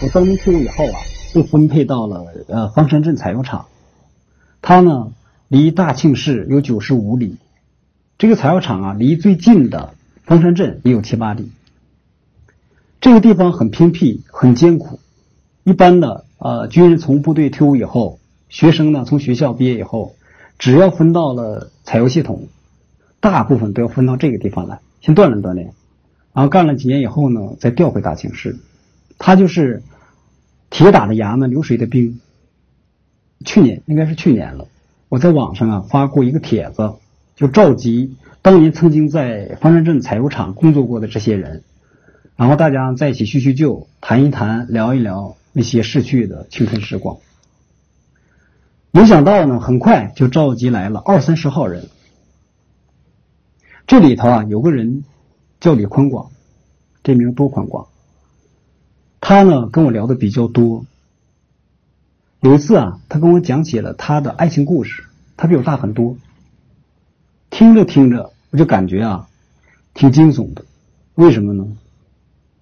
我当兵退伍以后啊，被分配到了呃方山镇采油厂。它呢离大庆市有九十五里，这个采油厂啊离最近的方山镇也有七八里。这个地方很偏僻，很艰苦。一般的呃军人从部队退伍以后，学生呢从学校毕业以后，只要分到了采油系统，大部分都要分到这个地方来，先锻炼锻炼，然后干了几年以后呢，再调回大庆市。他就是铁打的衙门，流水的兵。去年应该是去年了，我在网上啊发过一个帖子，就召集当年曾经在方山镇采油厂工作过的这些人，然后大家在一起叙叙旧，谈一谈，聊一聊那些逝去的青春时光。没想到呢，很快就召集来了二三十号人。这里头啊有个人叫李宽广，这名多宽广。他呢跟我聊的比较多。有一次啊，他跟我讲起了他的爱情故事，他比我大很多。听着听着，我就感觉啊，挺惊悚的。为什么呢？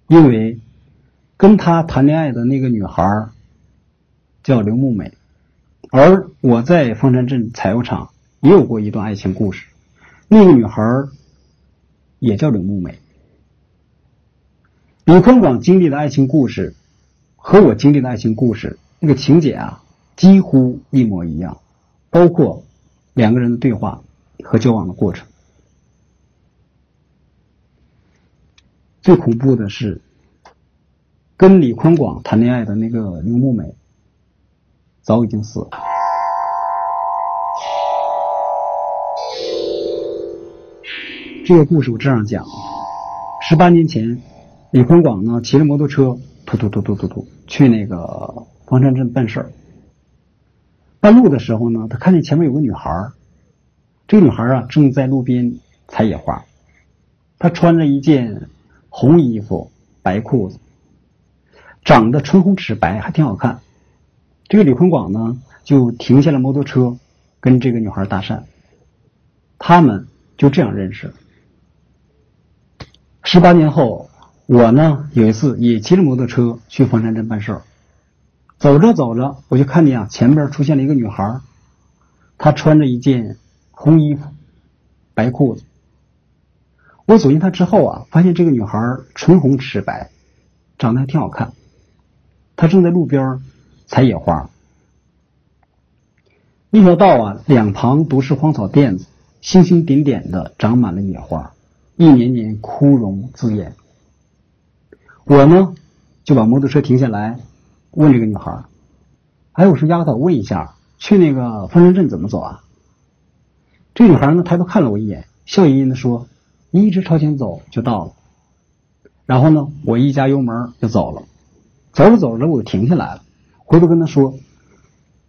因为跟他谈恋爱的那个女孩叫刘木美，而我在方山镇采油厂也有过一段爱情故事，那个女孩也叫刘木美。李坤广经历的爱情故事和我经历的爱情故事。那个情节啊，几乎一模一样，包括两个人的对话和交往的过程。最恐怖的是，跟李坤广谈恋爱的那个刘木美，早已经死了。这个故事我这样讲啊：十八年前，李坤广呢骑着摩托车，突突突突突突去那个。方山镇办事儿，半路的时候呢，他看见前面有个女孩。这个女孩啊，正在路边采野花。她穿着一件红衣服、白裤子，长得唇红齿白，还挺好看。这个李坤广呢，就停下了摩托车，跟这个女孩搭讪。他们就这样认识。十八年后，我呢有一次也骑着摩托车去方山镇办事儿。走着走着，我就看见啊，前边出现了一个女孩，她穿着一件红衣服、白裤子。我走近她之后啊，发现这个女孩唇红齿白，长得还挺好看。她正在路边采野花。那条道啊，两旁都是荒草甸子，星星点点的长满了野花，一年年枯荣自艳。我呢，就把摩托车停下来。问这个女孩哎，我说丫头，问一下，去那个方山镇怎么走啊？这女孩呢，抬头看了我一眼，笑吟吟的说：“你一直朝前走就到了。”然后呢，我一加油门就走了。走着走着，我就停下来了，回头跟她说：“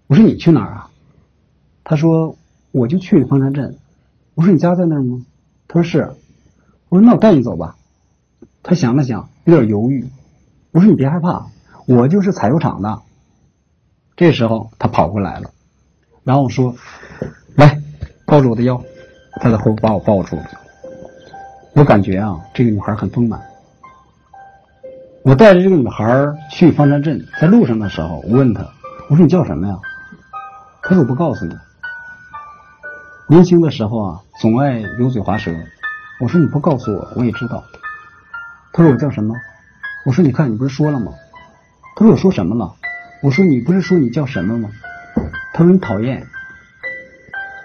我说你去哪儿啊？”她说：“我就去方山镇。”我说：“你家在那儿吗？”她说：“是。”我说：“那我带你走吧。”他想了想，有点犹豫。我说：“你别害怕。”我就是采油厂的。这时候他跑过来了，然后说：“来，抱住我的腰。”他在后把我抱住了。我感觉啊，这个女孩很丰满。我带着这个女孩去方山镇，在路上的时候，我问她：“我说你叫什么呀？”她说：“我不告诉你。”年轻的时候啊，总爱油嘴滑舌。我说：“你不告诉我，我也知道。”他说：“我叫什么？”我说：“你看，你不是说了吗？”他说我说什么了？我说你不是说你叫什么吗？他说你讨厌。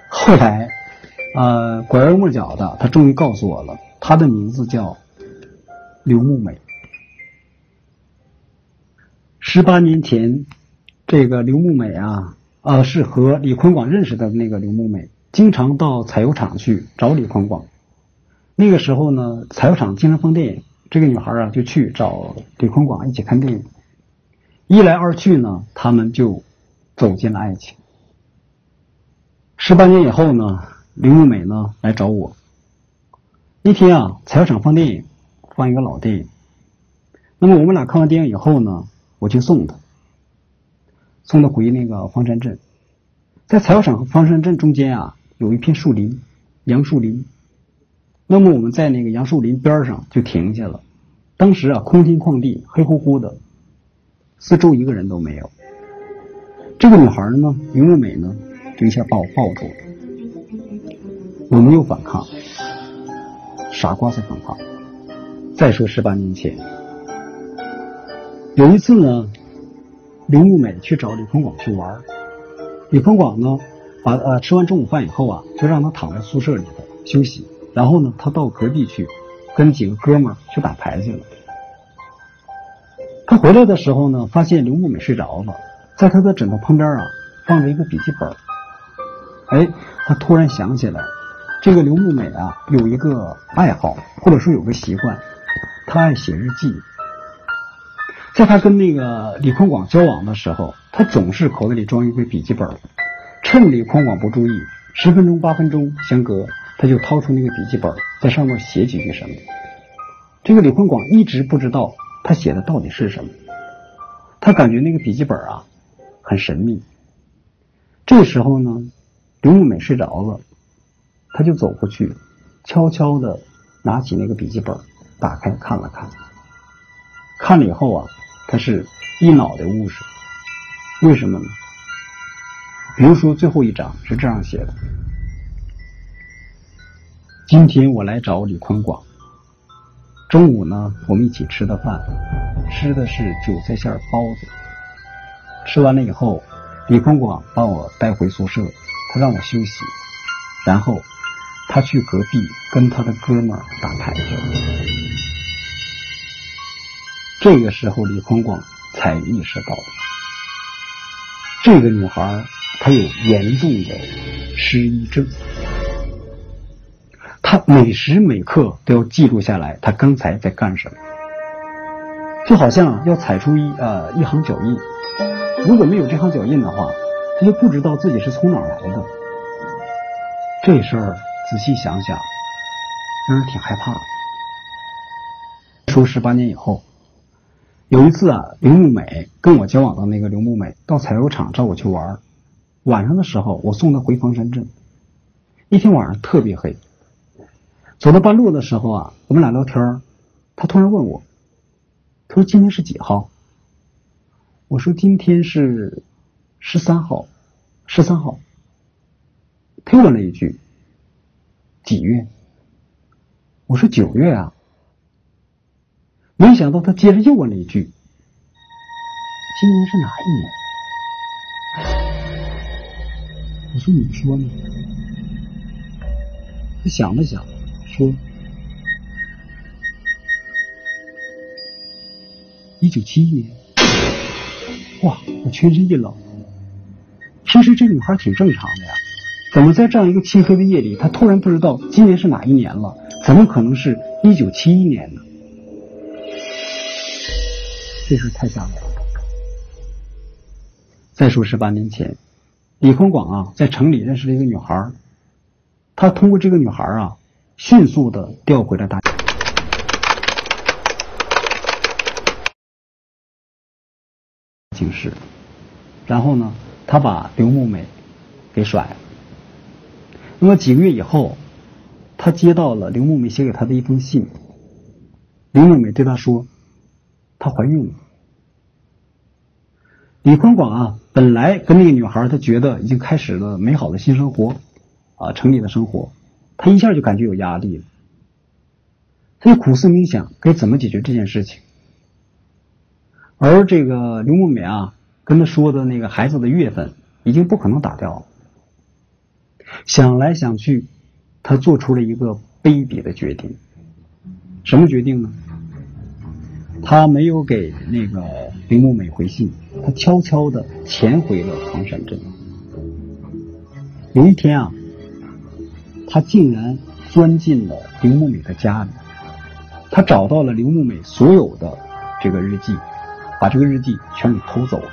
后来，呃，拐弯抹角的，他终于告诉我了，他的名字叫刘木美。十八年前，这个刘木美啊，呃，是和李坤广认识的那个刘木美，经常到采油厂去找李坤广。那个时候呢，采油厂经常放电影，这个女孩啊就去找李坤广一起看电影。一来二去呢，他们就走进了爱情。十八年以后呢，林木美呢来找我。那天啊，采油厂放电影，放一个老电影。那么我们俩看完电影以后呢，我去送他，送他回那个方山镇。在采油厂和方山镇中间啊，有一片树林，杨树林。那么我们在那个杨树林边上就停下了。当时啊，空天旷地，黑乎乎的。四周一个人都没有。这个女孩呢，林木美呢，就一下把我抱住了。我没有反抗，傻瓜才反抗。再说十八年前，有一次呢，林木美去找李鹏广去玩李鹏广呢，把呃吃完中午饭以后啊，就让他躺在宿舍里头休息。然后呢，他到隔壁去跟几个哥们儿去打牌去了。他回来的时候呢，发现刘木美睡着了，在他的枕头旁边啊放着一个笔记本。哎，他突然想起来，这个刘木美啊有一个爱好，或者说有个习惯。他爱写日记，在他跟那个李坤广交往的时候，他总是口袋里装一个笔记本，趁李坤广不注意，十分钟八分钟相隔，他就掏出那个笔记本，在上面写几句什么。这个李坤广一直不知道他写的到底是什么，他感觉那个笔记本啊很神秘。这时候呢，刘木美睡着了，他就走过去，悄悄的拿起那个笔记本。打开看了看，看了以后啊，他是一脑袋雾水。为什么呢？比如说最后一章是这样写的：今天我来找李坤广，中午呢我们一起吃的饭，吃的是韭菜馅包子。吃完了以后，李坤广把我带回宿舍，他让我休息，然后他去隔壁跟他的哥们打牌去了。这个时候，李坤广才意识到，这个女孩她有严重的失忆症，他每时每刻都要记录下来他刚才在干什么，就好像要踩出一呃一行脚印，如果没有这行脚印的话，他就不知道自己是从哪儿来的。这事儿仔细想想，让人挺害怕。说十八年以后。有一次啊，刘木美跟我交往的那个刘木美到采油厂找我去玩晚上的时候我送她回房山镇。一天晚上特别黑，走到半路的时候啊，我们俩聊天他突然问我，他说今天是几号？我说今天是十三号，十三号。他又问了一句，几月？我说九月啊。没想到他接着又问了一句：“今年是哪一年？”我说：“你说呢？”他想了想，说：“一九七一年。”哇！我全身一冷。平时这女孩挺正常的呀，怎么在这样一个漆黑的夜里，她突然不知道今年是哪一年了？怎么可能是一九七一年呢？这事太吓人了。再说十八年前，李坤广啊，在城里认识了一个女孩他通过这个女孩啊，迅速的调回了大警室，然后呢，他把刘木美给甩了。那么几个月以后，他接到了刘木美写给他的一封信。刘木美对他说。她怀孕了。李坤广啊，本来跟那个女孩，他觉得已经开始了美好的新生活，啊，城里的生活，他一下就感觉有压力了。他就苦思冥想，该怎么解决这件事情。而这个刘梦美啊，跟他说的那个孩子的月份，已经不可能打掉了。想来想去，他做出了一个卑鄙的决定。什么决定呢？他没有给那个林木美回信，他悄悄的潜回了唐山镇。有一天啊，他竟然钻进了林木美的家里，他找到了林木美所有的这个日记，把这个日记全给偷走了。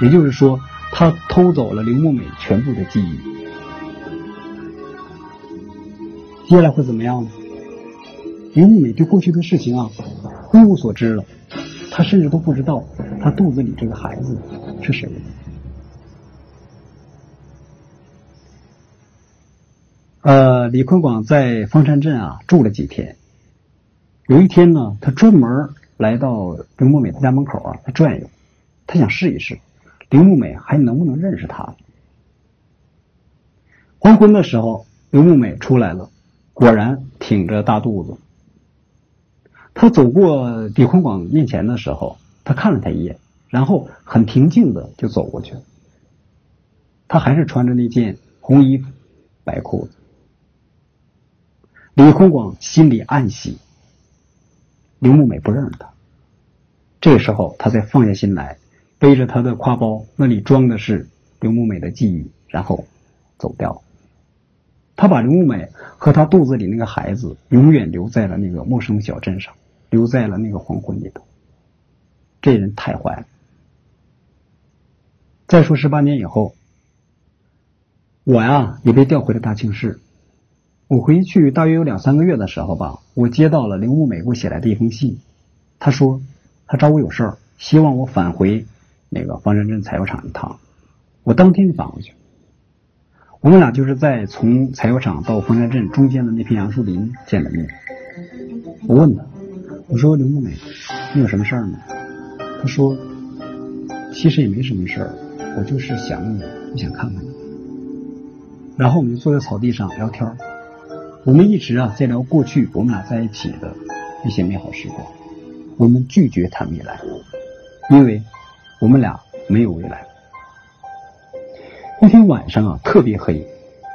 也就是说，他偷走了林木美全部的记忆。接下来会怎么样呢？林木美对过去的事情啊一无所知了，她甚至都不知道她肚子里这个孩子是谁的。呃，李坤广在方山镇啊住了几天。有一天呢，他专门来到刘木美的家门口啊，他转悠，他想试一试刘木美还能不能认识他。黄昏的时候，刘木美出来了，果然挺着大肚子。他走过李坤广面前的时候，他看了他一眼，然后很平静的就走过去了。他还是穿着那件红衣服、白裤子。李坤广心里暗喜，刘木美不认识他。这时候，他才放下心来，背着他的挎包，那里装的是刘木美的记忆，然后走掉。他把刘木美和他肚子里那个孩子永远留在了那个陌生小镇上。留在了那个黄昏里头，这人太坏了。再说十八年以后，我呀也被调回了大庆市。我回去大约有两三个月的时候吧，我接到了林木美给我写来的一封信。他说他找我有事儿，希望我返回那个方山镇采药厂一趟。我当天就返回去。我们俩就是在从采药厂到方山镇中间的那片杨树林见的面。我问他。我说刘木美，你有什么事儿吗？他说，其实也没什么事儿，我就是想你，我想看看你。然后我们就坐在草地上聊天我们一直啊在聊过去我们俩在一起的一些美好时光。我们拒绝谈未来，因为我们俩没有未来。那天晚上啊特别黑，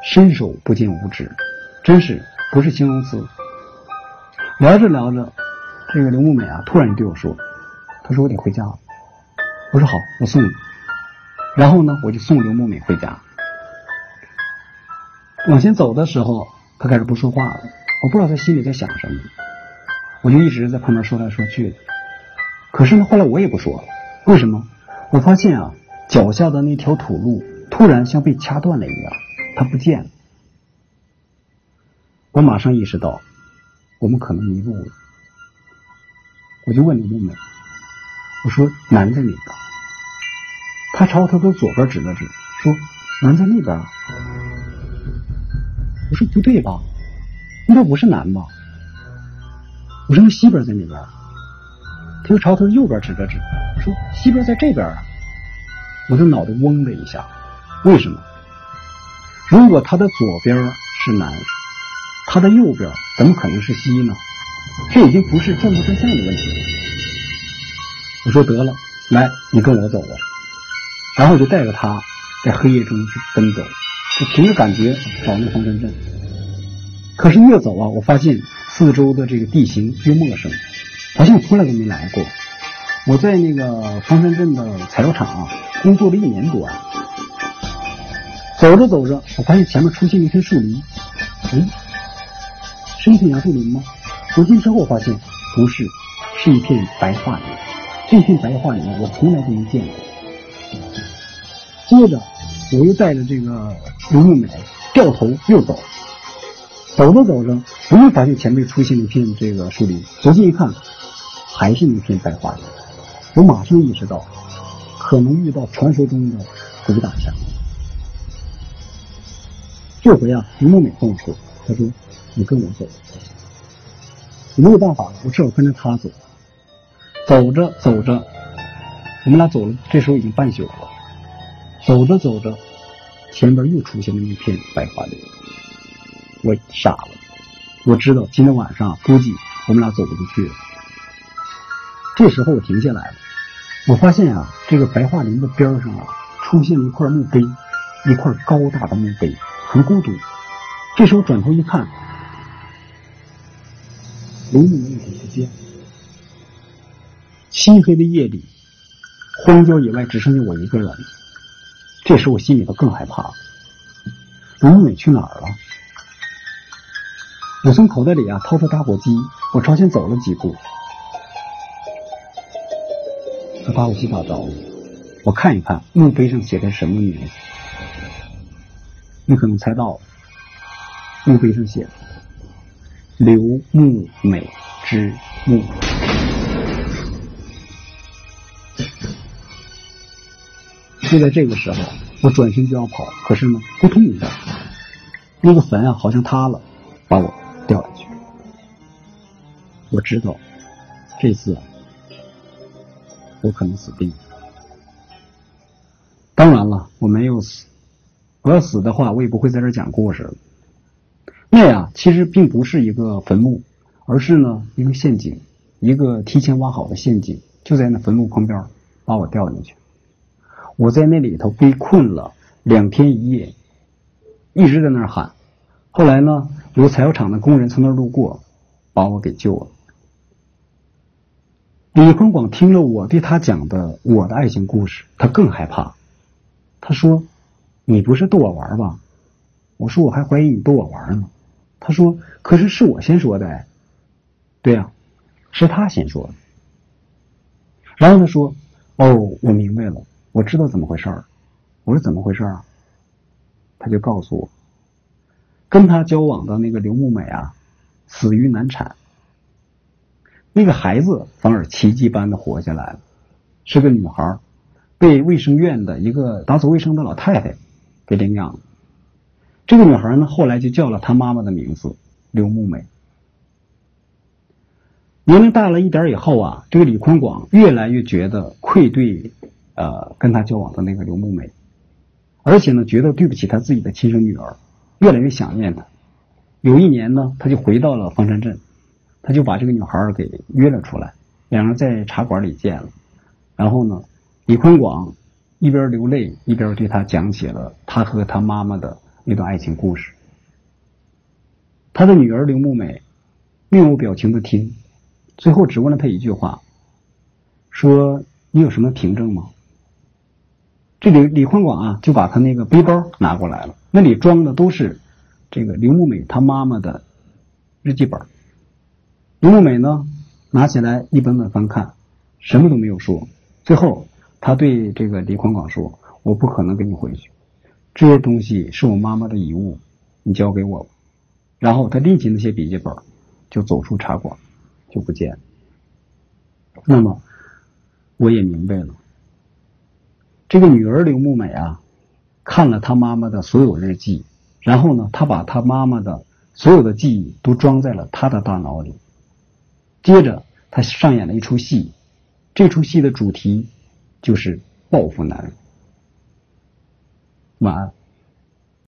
伸手不见五指，真是不是形容词。聊着聊着。这个刘木美啊，突然对我说：“她说我得回家了。”我说：“好，我送你。”然后呢，我就送刘木美回家。往前走的时候，他开始不说话了，我不知道他心里在想什么。我就一直在旁边说来说去的。可是呢，后来我也不说了。为什么？我发现啊，脚下的那条土路突然像被掐断了一样，它不见了。我马上意识到，我们可能迷路了。我就问刘木美，我说南在哪边？他朝他的左边指了指，说南在那边。我说不对吧？应该不是南吧？我说那西边在哪边？他又朝他的右边指了指，说西边在这边啊。我的脑袋嗡的一下，为什么？如果他的左边是南，他的右边怎么可能是西呢？这已经不是转不转向的问题了。我说得了，来，你跟我走吧。然后我就带着他在黑夜中去奔走，就凭着感觉找那个方山镇。可是越走啊，我发现四周的这个地形越陌生，好像从来都没来过。我在那个方山镇的材料厂啊工作了一年多啊，走着走着，我发现前面出现一片树林。嗯，是一片杨树林吗？走近之后，发现不是，是一片白桦林。这片白桦林我从来都没见过。接着，我又带着这个刘木美掉头又走，走着走着，我又发现前面出现一片这个树林。走近一看，还是那片白桦林。我马上意识到，可能遇到传说中的鬼打墙。这回啊，刘木美跟我说：“他说你跟我走。”我没有办法，我只好跟着他走。走着走着，我们俩走了，这时候已经半宿了。走着走着，前边又出现了一片白桦林。我傻了，我知道今天晚上估计我们俩走不出去了。这时候我停下来了，我发现啊，这个白桦林的边上啊，出现了一块墓碑，一块高大的墓碑，很孤独。这时候转头一看。刘木美已经不见。漆黑的夜里，荒郊野外只剩下我一个人。这时我心里头更害怕。刘木美去哪儿了？我从口袋里啊掏出打火机，我朝前走了几步。他把打火机打着了，我看一看墓碑上写的什么名字。你可能猜到，墓碑上写。刘木美之墓。就在这个时候，我转身就要跑，可是呢，扑通一下，那个坟啊，好像塌了，把我掉下去。我知道，这次我可能死定了。当然了，我没有死。我要死的话，我也不会在这讲故事了。那呀，其实并不是一个坟墓，而是呢一个陷阱，一个提前挖好的陷阱，就在那坟墓旁边，把我掉进去。我在那里头被困了两天一夜，一直在那儿喊。后来呢，有采油厂的工人从那儿路过，把我给救了。李坤广听了我对他讲的我的爱情故事，他更害怕。他说：“你不是逗我玩吧？”我说：“我还怀疑你逗我玩呢。”他说：“可是是我先说的。”对呀，是他先说的。然后他说：“哦，我明白了，我知道怎么回事儿。”我说：“怎么回事儿？”他就告诉我，跟他交往的那个刘木美啊，死于难产。那个孩子反而奇迹般的活下来了，是个女孩，被卫生院的一个打扫卫生的老太太给领养了。这个女孩呢，后来就叫了她妈妈的名字刘木美。年龄大了一点以后啊，这个李坤广越来越觉得愧对呃跟他交往的那个刘木美，而且呢，觉得对不起他自己的亲生女儿，越来越想念她。有一年呢，他就回到了方山镇。他就把这个女孩给约了出来，两人在茶馆里见了。然后呢，李坤广一边流泪一边对他讲起了他和他妈妈的那段爱情故事。他的女儿刘木美面无表情的听，最后只问了他一句话：“说你有什么凭证吗？”这里李坤广啊，就把他那个背包拿过来了，那里装的都是这个刘木美她妈妈的日记本。刘木美呢，拿起来一本本翻看，什么都没有说。最后，他对这个李宽广说：“我不可能跟你回去，这些东西是我妈妈的遗物，你交给我吧。”然后他拎起那些笔记本，就走出茶馆，就不见了。那么，我也明白了，这个女儿刘木美啊，看了她妈妈的所有日记，然后呢，她把她妈妈的所有的记忆都装在了她的大脑里。接着，她上演了一出戏，这出戏的主题就是报复男人。晚安。